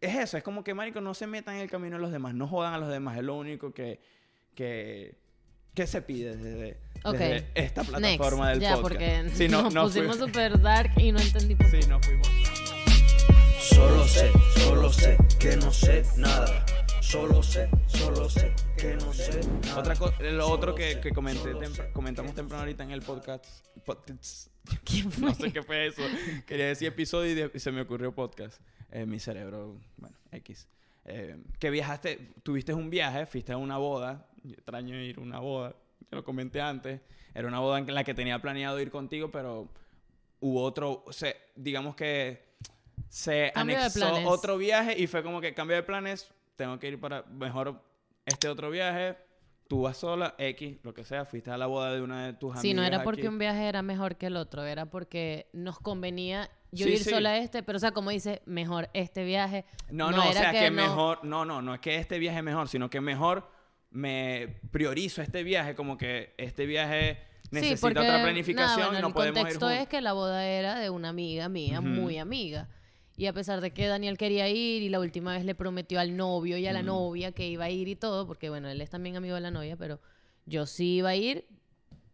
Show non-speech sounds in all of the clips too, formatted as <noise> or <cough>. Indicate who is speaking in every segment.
Speaker 1: es eso, es como que, marico, no se metan en el camino de los demás, no jodan a los demás, es lo único que, que, que se pide desde,
Speaker 2: Ok.
Speaker 1: desde esta
Speaker 2: Next.
Speaker 1: plataforma del
Speaker 2: ya,
Speaker 1: podcast. <laughs>
Speaker 2: porque
Speaker 1: Sí, no,
Speaker 2: nos
Speaker 1: no
Speaker 2: pusimos súper dark y no entendí por qué.
Speaker 1: Sí, no fuimos.
Speaker 3: Solo sé, solo sé que no sé nada. Solo sé, solo sé que no sé nada.
Speaker 1: Otra co- lo otro que,
Speaker 3: sé,
Speaker 1: que comenté comentamos
Speaker 3: que
Speaker 1: temprano ahorita en el podcast. podcasts.
Speaker 2: ¿Quién fue?
Speaker 1: No sé qué fue eso. Quería decir episodio y, de- y se me ocurrió podcast. Eh, mi cerebro, bueno, X. Eh, que viajaste, tuviste un viaje, fuiste a una boda. Yo extraño ir a una boda. Te lo comenté antes. Era una boda en la que tenía planeado ir contigo, pero hubo otro, o sea, digamos que se
Speaker 2: Cambio
Speaker 1: anexó otro viaje y fue como que cambio de planes, tengo que ir para mejor este otro viaje. Tú vas sola, X, lo que sea, fuiste a la boda de una de tus amigas.
Speaker 2: Sí, no era porque
Speaker 1: aquí.
Speaker 2: un viaje era mejor que el otro, era porque nos convenía yo
Speaker 1: Sí,
Speaker 2: ir
Speaker 1: sí.
Speaker 2: sola a este, pero o sea, como dice, mejor este viaje.
Speaker 1: No, no, o sea, que,
Speaker 2: no-
Speaker 1: mejor, no, no, no es que este viaje es mejor, sino que mejor me priorizo este viaje, como que este viaje necesita
Speaker 2: sí, porque,
Speaker 1: otra
Speaker 2: nada,
Speaker 1: planificación
Speaker 2: bueno,
Speaker 1: y no
Speaker 2: el
Speaker 1: podemos ir
Speaker 2: contexto
Speaker 1: juntos.
Speaker 2: es que la boda era de una amiga mía, muy amiga. Y a pesar de que Daniel quería ir y la última vez le prometió al novio y a la
Speaker 1: Mm.
Speaker 2: novia que iba a ir y todo, porque bueno, él es también amigo de la novia, pero yo sí iba a ir,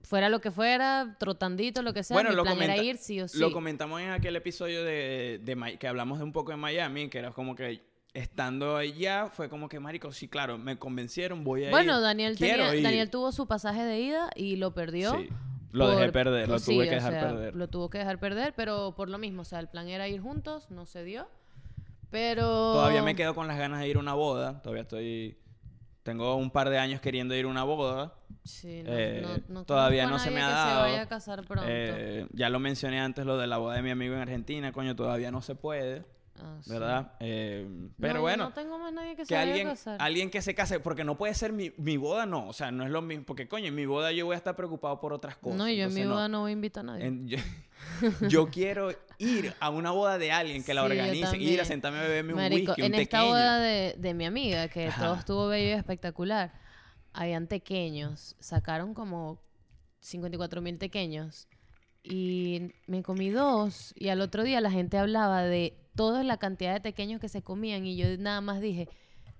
Speaker 2: fuera lo que fuera, trotandito, lo que sea,
Speaker 1: Bueno,
Speaker 2: mi
Speaker 1: lo,
Speaker 2: plan era ir sí o sí.
Speaker 1: lo comentamos en aquel episodio de, de que hablamos de un poco de Miami, que era como que estando allá fue como que, marico, sí, claro, me convencieron, voy a ir.
Speaker 2: bueno, Daniel, tenía-
Speaker 1: ir.
Speaker 2: Daniel tuvo su pasaje de ida y lo perdió.
Speaker 1: Sí, lo dejé
Speaker 2: por-
Speaker 1: perder, lo tuve
Speaker 2: sí,
Speaker 1: que
Speaker 2: o
Speaker 1: dejar
Speaker 2: sea,
Speaker 1: perder.
Speaker 2: Lo tuvo que dejar perder, pero por lo mismo, o sea, el plan era ir juntos, no se dio. Pero.
Speaker 1: Todavía me quedo con las ganas de ir a una boda, todavía estoy... Tengo un par de años queriendo ir a una boda.
Speaker 2: Sí, no,
Speaker 1: Eh,
Speaker 2: no- no
Speaker 1: todavía no se me ha dado.
Speaker 2: se vaya a casar pronto.
Speaker 1: Eh, ya lo mencioné antes, lo de la boda de mi amigo en Argentina, coño, todavía no se puede,
Speaker 2: Ah, sí.
Speaker 1: ¿verdad? Eh, pero
Speaker 2: No, yo
Speaker 1: bueno,
Speaker 2: No tengo más nadie que, se
Speaker 1: que alguien,
Speaker 2: a casar.
Speaker 1: alguien que se case, porque no puede ser mi, mi boda, no, o sea, no es lo mismo, porque coño, en mi boda yo voy a estar preocupado por otras cosas.
Speaker 2: no, yo en mi boda no. voy a invitar a nadie.
Speaker 1: En- yo, <laughs> yo quiero ir a una boda de alguien que la
Speaker 2: Sí,
Speaker 1: organice, ir a sentarme a beberme un
Speaker 2: Marico,
Speaker 1: whisky, un
Speaker 2: en esta boda de, de mi amiga, que
Speaker 1: Ajá.
Speaker 2: todo estuvo bello y espectacular, habían pequeños, sacaron como 54 mil pequeños y me comí dos y al otro día la gente hablaba de toda la cantidad de pequeños que se comían y yo nada más dije,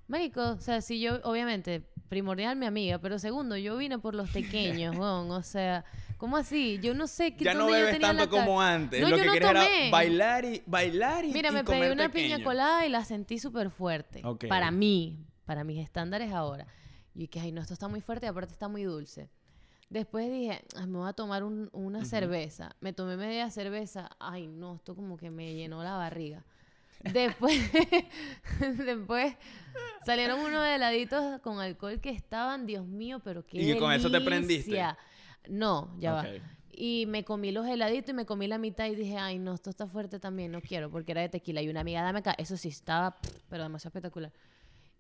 Speaker 2: Marico, o sea, si yo, obviamente, primordial mi amiga, pero segundo, yo vine por los pequeños, <laughs> weón, o sea, ¿cómo así? Yo no sé qué
Speaker 1: Ya no bebes tanto como antes.
Speaker 2: No,
Speaker 1: lo
Speaker 2: yo
Speaker 1: que
Speaker 2: no
Speaker 1: era bailar y bailar y,
Speaker 2: Mira,
Speaker 1: y
Speaker 2: me pedí una
Speaker 1: pequeño.
Speaker 2: piña colada y la sentí súper fuerte. Para mí, para mis estándares ahora. Y dije, ay, no, esto está muy fuerte y aparte está muy dulce. Después dije, "Ay, me voy a tomar un- una cerveza. Me tomé media cerveza. Ay, no, esto como que me llenó la barriga. Después, <laughs> después salieron unos heladitos con alcohol que estaban, Dios mío, pero qué
Speaker 1: ¿Y con eso te prendiste?
Speaker 2: No, ya va. Y me comí los heladitos y me comí la mitad y dije, ay, no, esto está fuerte también, no quiero, porque era de tequila. Y una amiga, dame acá. Eso sí, estaba, pero demasiado espectacular.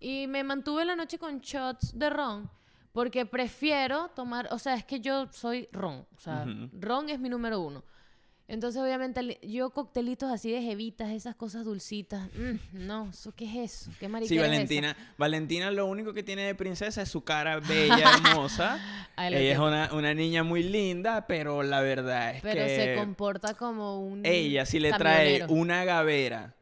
Speaker 2: Y me mantuve la noche con shots de ron, porque prefiero tomar, o sea, es que yo soy ron, o sea, ron es mi número uno. Entonces, obviamente, yo coctelitos así de jevitas, esas cosas dulcitas, mm, no, ¿eso ¿qué es eso? ¿Qué marica
Speaker 1: Sí, Valentina. Valentina lo único que tiene de princesa es su cara <laughs> bella, hermosa. <laughs> Ella es una, una niña muy linda, pero la verdad es
Speaker 2: Pero
Speaker 1: que
Speaker 2: se comporta como un
Speaker 1: ella si le trae una gavera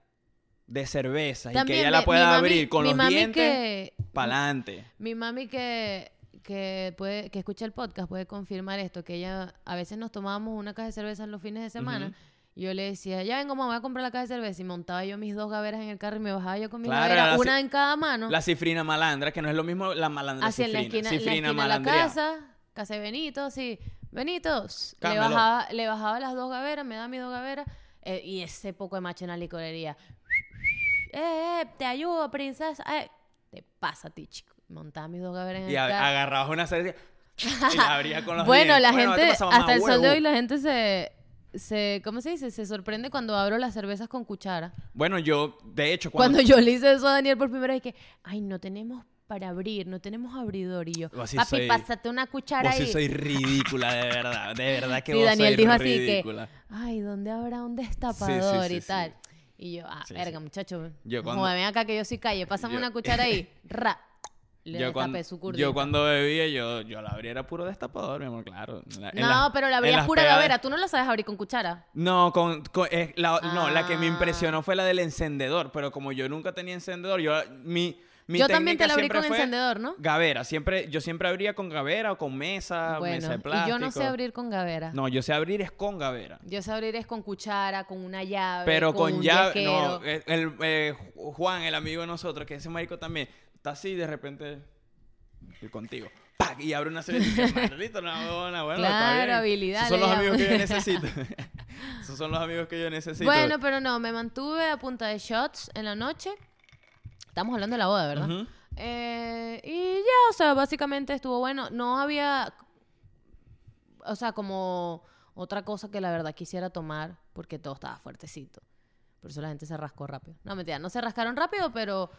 Speaker 1: de cerveza y que ella la pueda
Speaker 2: mami-
Speaker 1: abrir con los dientes,
Speaker 2: que-
Speaker 1: pa'lante.
Speaker 2: Mi mami que, que, puede, que escucha el podcast puede confirmar esto, que ella a veces nos tomábamos una caja de cerveza en los fines de semana. Y Yo le decía, ya vengo, mamá, voy a comprar la caja de cerveza. Y montaba yo mis dos gaveras en el carro y me bajaba yo con mis
Speaker 1: Claro,
Speaker 2: gaveras,
Speaker 1: la
Speaker 2: una en cada mano.
Speaker 1: La cifrina malandra, que no es lo mismo la malandra
Speaker 2: Así en la
Speaker 1: cifrina.
Speaker 2: esquina, en la
Speaker 1: cifrina
Speaker 2: esquina de la casa, casa de Benito, sí. Benitos. Le bajaba, le bajaba las dos gaveras, me daba mis dos gaveras. eh, y ese poco de macho en la licorería. Eh, eh, te ayudo, princesa. Eh, te pasa a ti, chico. Montaba mis dos gaveras en
Speaker 1: Y
Speaker 2: el carro.
Speaker 1: agarrabas una cerveza y la abrías con los
Speaker 2: Bueno, la
Speaker 1: Bueno, ¿qué
Speaker 2: gente, hasta el sol de
Speaker 1: huevo?
Speaker 2: hoy, la gente se, se, ¿cómo se dice? Se sorprende cuando abro las cervezas con cuchara.
Speaker 1: Bueno, yo, de hecho,
Speaker 2: Cuando,
Speaker 1: cuando...
Speaker 2: yo le hice eso a Daniel por primera vez, que, ay, no tenemos para abrir, no tenemos abridor. Y yo,
Speaker 1: sí
Speaker 2: papi,
Speaker 1: soy-
Speaker 2: pásate una cuchara
Speaker 1: Vos sí
Speaker 2: ahí.
Speaker 1: soy ridícula, de verdad. De verdad que
Speaker 2: Sí,
Speaker 1: vos
Speaker 2: Daniel
Speaker 1: sois
Speaker 2: dijo así
Speaker 1: ridícula.
Speaker 2: que, ay, ¿dónde habrá un destapador
Speaker 1: sí,
Speaker 2: y
Speaker 1: sí.
Speaker 2: tal? Y yo, ah,
Speaker 1: Sí,
Speaker 2: verga,
Speaker 1: sí.
Speaker 2: muchacho.
Speaker 1: Yo cuando-
Speaker 2: ven acá que yo soy calle, pásame
Speaker 1: Yo-
Speaker 2: una cuchara ahí. <laughs> Ra. Le
Speaker 1: yo, cuando,
Speaker 2: su
Speaker 1: yo cuando bebía, yo, yo la abría era puro destapador, mi amor, claro. La-
Speaker 2: No,
Speaker 1: las-
Speaker 2: pero la
Speaker 1: las
Speaker 2: pura gavera. Tú no la sabes abrir con cuchara.
Speaker 1: No, con, con- eh, la, no, la que me
Speaker 2: Ah.
Speaker 1: impresionó fue la del encendedor, pero como yo nunca tenía encendedor, yo mi, mi
Speaker 2: Yo también te la abrí con encendedor, ¿no?
Speaker 1: Gavera, siempre, yo siempre abría con gavera o con mesa,
Speaker 2: Bueno,
Speaker 1: mesa de
Speaker 2: y
Speaker 1: plástico.
Speaker 2: yo no sé abrir con gavera.
Speaker 1: No, yo sé abrir es con gavera.
Speaker 2: Yo sé abrir es con cuchara, con una llave.
Speaker 1: Pero con
Speaker 2: un
Speaker 1: llave, no, el, el, eh, Juan, el amigo de nosotros, que ese marico también, está así y de repente, y contigo, ¡pac! y abre una serie de maldito, bueno,
Speaker 2: Claro, habilidad
Speaker 1: Esos son los amigos que yo necesito. <laughs> Esos son los amigos que yo necesito.
Speaker 2: Bueno, pero no, me mantuve a punta de shots en la noche. Estamos hablando de la boda, ¿verdad? Eh, y ya, o sea, básicamente estuvo bueno. No había, o sea, como otra cosa que la verdad quisiera tomar porque todo estaba fuertecito. Por eso la gente se rascó rápido. No, mentira, no se rascaron rápido, pero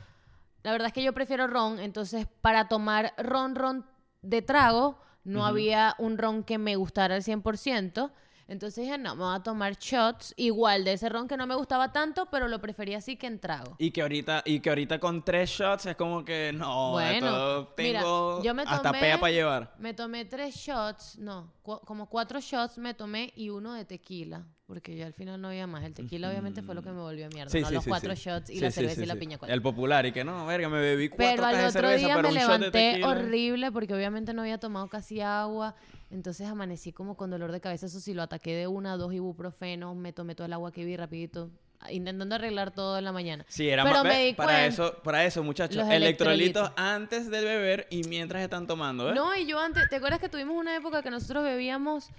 Speaker 2: la verdad es que yo prefiero ron. Entonces, para tomar ron, ron de trago, no había un ron que me gustara al 100%. Entonces dije, no, me voy a tomar shots igual de ese ron que no me gustaba tanto, pero lo prefería así que en trago.
Speaker 1: Y que ahorita, y que ahorita con tres shots es como que no,
Speaker 2: Bueno, mira,
Speaker 1: tengo
Speaker 2: yo me
Speaker 1: hasta pea para llevar.
Speaker 2: Me tomé tres shots, no, cu- como cuatro shots me tomé y uno de tequila, porque yo al final no había más. El tequila obviamente fue lo que me volvió mierda,
Speaker 1: Sí,
Speaker 2: no
Speaker 1: sí,
Speaker 2: los
Speaker 1: sí,
Speaker 2: cuatro shots y la cerveza y la piña colada.
Speaker 1: El popular y que no, verga, me bebí cuatro
Speaker 2: Pero al otro
Speaker 1: cerveza,
Speaker 2: día
Speaker 1: pero
Speaker 2: me
Speaker 1: un shot de
Speaker 2: levanté horrible porque obviamente no había tomado casi agua. Entonces amanecí como con dolor de cabeza. Eso sí, lo ataqué de una, dos ibuprofenos. Me tomé todo el agua que vi rapidito. Intentando arreglar todo en la mañana.
Speaker 1: Sí, era
Speaker 2: Pero
Speaker 1: más
Speaker 2: me
Speaker 1: ve,
Speaker 2: di
Speaker 1: para
Speaker 2: cuenta-
Speaker 1: eso, para eso, muchachos, electrolitos
Speaker 2: electrolitos.
Speaker 1: antes de beber y mientras están tomando, ¿eh?
Speaker 2: No, y yo antes, ¿te acuerdas que tuvimos una época que nosotros bebíamos,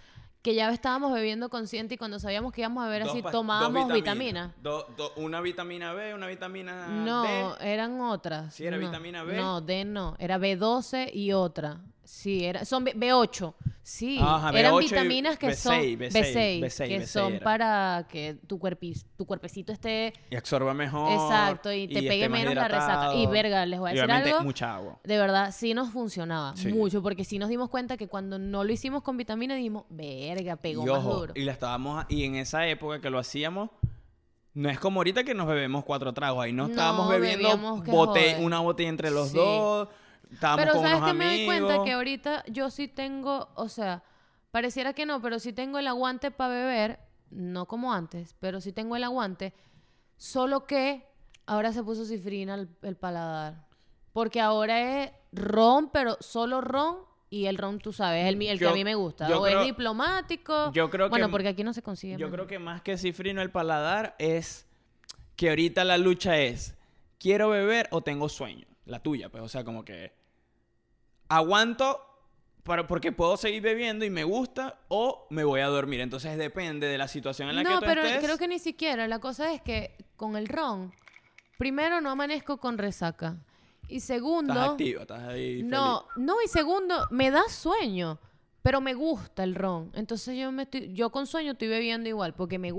Speaker 2: que ya estábamos bebiendo consciente y cuando sabíamos que íbamos a beber así, tomábamos
Speaker 1: dos
Speaker 2: vitamina?
Speaker 1: Do- do- una vitamina B, una vitamina
Speaker 2: No,
Speaker 1: D.
Speaker 2: eran otras.
Speaker 1: ¿Sí era
Speaker 2: no.
Speaker 1: vitamina B?
Speaker 2: No, D no. Era B12 y otra. Sí, era, son B- B8. Sí,
Speaker 1: Ajá,
Speaker 2: eran
Speaker 1: B8 y
Speaker 2: vitaminas que son
Speaker 1: B6, B6,
Speaker 2: B6,
Speaker 1: B6,
Speaker 2: que
Speaker 1: B6
Speaker 2: son
Speaker 1: era.
Speaker 2: para que tu, tu cuerpecito esté
Speaker 1: Y absorba mejor.
Speaker 2: exacto y te pegue menos la resaca. Y verga, les voy a decir algo.
Speaker 1: mucha agua.
Speaker 2: De verdad, sí nos funcionaba
Speaker 1: Sí.
Speaker 2: mucho, porque sí nos dimos cuenta que cuando no lo hicimos con vitamina dijimos, verga, pegó
Speaker 1: y
Speaker 2: más
Speaker 1: ojo,
Speaker 2: duro.
Speaker 1: y la estábamos y en esa época que lo hacíamos no es como ahorita que nos bebemos cuatro tragos ahí no
Speaker 2: No,
Speaker 1: estábamos bebiendo bote- una botella entre los
Speaker 2: Sí.
Speaker 1: dos estábamos
Speaker 2: Pero
Speaker 1: con
Speaker 2: sabes
Speaker 1: unos
Speaker 2: que me doy cuenta que ahorita yo sí tengo, o sea, pareciera que no, pero sí tengo el aguante para beber, no como antes, pero sí tengo el aguante, solo que ahora se puso cifrina el, el paladar. Porque ahora es ron, pero solo ron y el ron, tú sabes, el, el que a mí me gusta. o
Speaker 1: creo-
Speaker 2: es diplomático.
Speaker 1: yo creo que-
Speaker 2: Bueno, porque aquí no se consigue.
Speaker 1: yo creo que más que cifrino el paladar es que ahorita la lucha es quiero beber o tengo sueño la tuya pues o sea como que aguanto para, porque puedo seguir bebiendo y me gusta o me voy a dormir entonces depende de la situación en la
Speaker 2: no,
Speaker 1: que tú
Speaker 2: pero
Speaker 1: estés
Speaker 2: creo que ni siquiera. La cosa es que con el ron, primero no amanezco con resaca. Y segundo...
Speaker 1: estás activa estás ahí
Speaker 2: No, no, y segundo, me da sueño, pero me gusta el ron. Entonces yo me estoy, yo con sueño estoy bebiendo igual, porque me gusta.